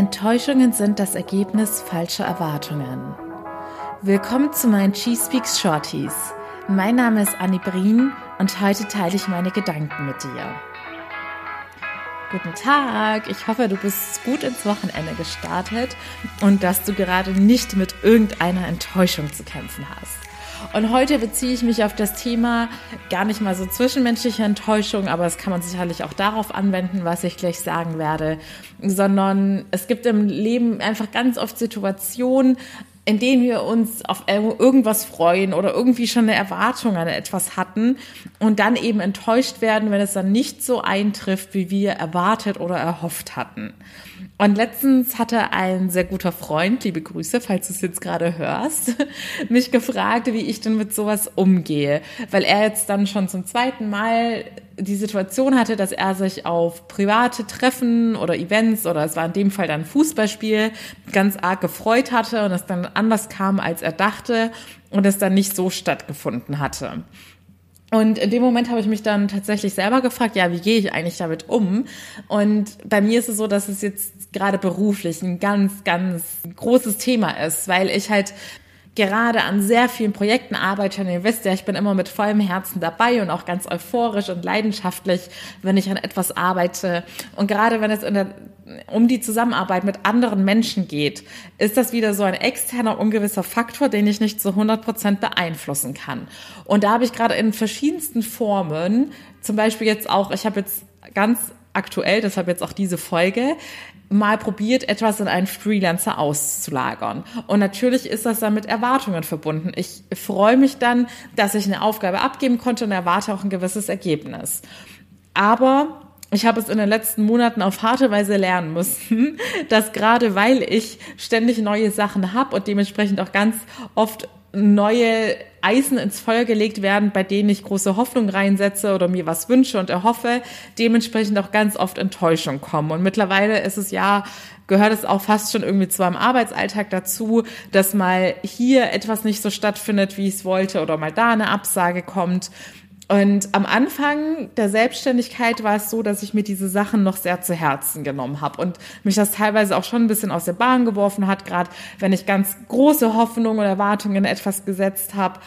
Enttäuschungen sind das Ergebnis falscher Erwartungen. Willkommen zu meinen Cheese Speaks Shorties. Mein Name ist Annie Brien und heute teile ich meine Gedanken mit dir. Guten Tag, ich hoffe, du bist gut ins Wochenende gestartet und dass du gerade nicht mit irgendeiner Enttäuschung zu kämpfen hast. Und heute beziehe ich mich auf das Thema gar nicht mal so zwischenmenschliche Enttäuschung, aber es kann man sicherlich auch darauf anwenden, was ich gleich sagen werde, sondern es gibt im Leben einfach ganz oft Situationen, in denen wir uns auf irgendwas freuen oder irgendwie schon eine Erwartung an etwas hatten und dann eben enttäuscht werden, wenn es dann nicht so eintrifft, wie wir erwartet oder erhofft hatten. Und letztens hatte ein sehr guter Freund, liebe Grüße, falls du es jetzt gerade hörst, mich gefragt, wie ich denn mit sowas umgehe, weil er jetzt dann schon zum zweiten Mal die Situation hatte, dass er sich auf private Treffen oder Events oder es war in dem Fall dann Fußballspiel ganz arg gefreut hatte und es dann anders kam, als er dachte und es dann nicht so stattgefunden hatte. Und in dem Moment habe ich mich dann tatsächlich selber gefragt, ja, wie gehe ich eigentlich damit um? Und bei mir ist es so, dass es jetzt gerade beruflich ein ganz, ganz großes Thema ist, weil ich halt gerade an sehr vielen Projekten arbeite und ihr wisst ja, ich bin immer mit vollem Herzen dabei und auch ganz euphorisch und leidenschaftlich, wenn ich an etwas arbeite. Und gerade wenn es in der um die Zusammenarbeit mit anderen Menschen geht, ist das wieder so ein externer, ungewisser Faktor, den ich nicht zu 100 Prozent beeinflussen kann. Und da habe ich gerade in verschiedensten Formen, zum Beispiel jetzt auch, ich habe jetzt ganz aktuell, deshalb jetzt auch diese Folge, mal probiert, etwas in einen Freelancer auszulagern. Und natürlich ist das dann mit Erwartungen verbunden. Ich freue mich dann, dass ich eine Aufgabe abgeben konnte und erwarte auch ein gewisses Ergebnis. Aber ich habe es in den letzten Monaten auf harte Weise lernen müssen, dass gerade weil ich ständig neue Sachen habe und dementsprechend auch ganz oft neue Eisen ins Feuer gelegt werden, bei denen ich große Hoffnung reinsetze oder mir was wünsche und erhoffe, dementsprechend auch ganz oft Enttäuschung kommen. Und mittlerweile ist es ja, gehört es auch fast schon irgendwie zu einem Arbeitsalltag dazu, dass mal hier etwas nicht so stattfindet, wie ich es wollte oder mal da eine Absage kommt. Und am Anfang der Selbstständigkeit war es so, dass ich mir diese Sachen noch sehr zu Herzen genommen habe und mich das teilweise auch schon ein bisschen aus der Bahn geworfen hat, gerade wenn ich ganz große Hoffnungen oder Erwartungen in etwas gesetzt habe.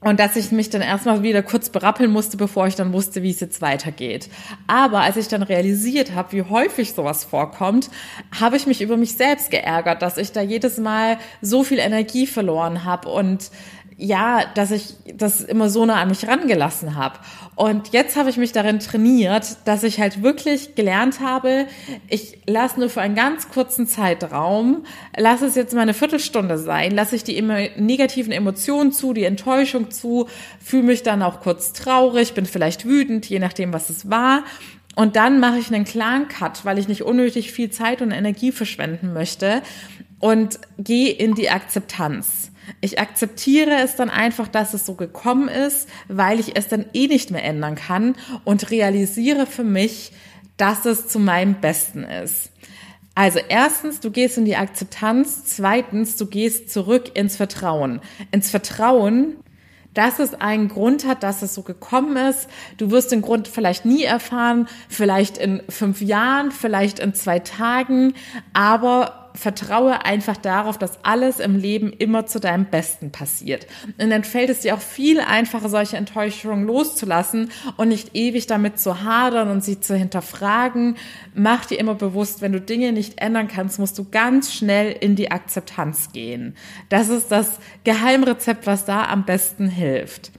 Und dass ich mich dann erstmal wieder kurz berappeln musste, bevor ich dann wusste, wie es jetzt weitergeht. Aber als ich dann realisiert habe, wie häufig sowas vorkommt, habe ich mich über mich selbst geärgert, dass ich da jedes Mal so viel Energie verloren habe und ja, dass ich das immer so nah an mich rangelassen habe. Und jetzt habe ich mich darin trainiert, dass ich halt wirklich gelernt habe, ich lasse nur für einen ganz kurzen Zeitraum, lasse es jetzt mal eine Viertelstunde sein, lasse ich die negativen Emotionen zu, die Enttäuschung zu, fühle mich dann auch kurz traurig, bin vielleicht wütend, je nachdem, was es war. Und dann mache ich einen klaren Cut, weil ich nicht unnötig viel Zeit und Energie verschwenden möchte und gehe in die Akzeptanz. Ich akzeptiere es dann einfach, dass es so gekommen ist, weil ich es dann eh nicht mehr ändern kann und realisiere für mich, dass es zu meinem Besten ist. Also erstens, du gehst in die Akzeptanz. Zweitens, du gehst zurück ins Vertrauen. Ins Vertrauen, dass es einen Grund hat, dass es so gekommen ist. Du wirst den Grund vielleicht nie erfahren, vielleicht in fünf Jahren, vielleicht in zwei Tagen, aber vertraue einfach darauf, dass alles im Leben immer zu deinem Besten passiert. Und dann fällt es dir auch viel einfacher, solche Enttäuschungen loszulassen und nicht ewig damit zu hadern und sie zu hinterfragen. Mach dir immer bewusst, wenn du Dinge nicht ändern kannst, musst du ganz schnell in die Akzeptanz gehen. Das ist das Geheimrezept, was da am besten hilft.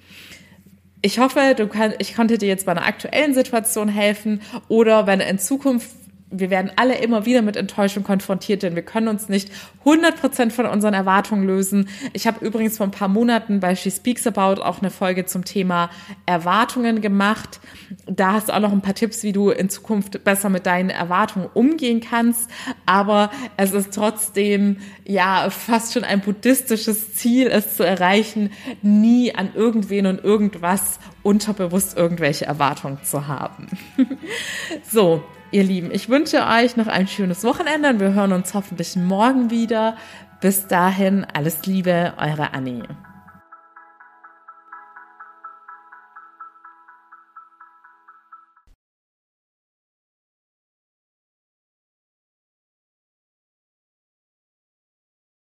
Ich hoffe, du kann, ich konnte dir jetzt bei einer aktuellen Situation helfen oder wenn in Zukunft wir werden alle immer wieder mit Enttäuschung konfrontiert, denn wir können uns nicht 100% von unseren Erwartungen lösen. Ich habe übrigens vor ein paar Monaten bei She Speaks About auch eine Folge zum Thema Erwartungen gemacht. Da hast du auch noch ein paar Tipps, wie du in Zukunft besser mit deinen Erwartungen umgehen kannst. Aber es ist trotzdem ja fast schon ein buddhistisches Ziel, es zu erreichen, nie an irgendwen und irgendwas unterbewusst irgendwelche Erwartungen zu haben. so, Ihr Lieben, ich wünsche euch noch ein schönes Wochenende und wir hören uns hoffentlich morgen wieder. Bis dahin, alles Liebe, eure Annie.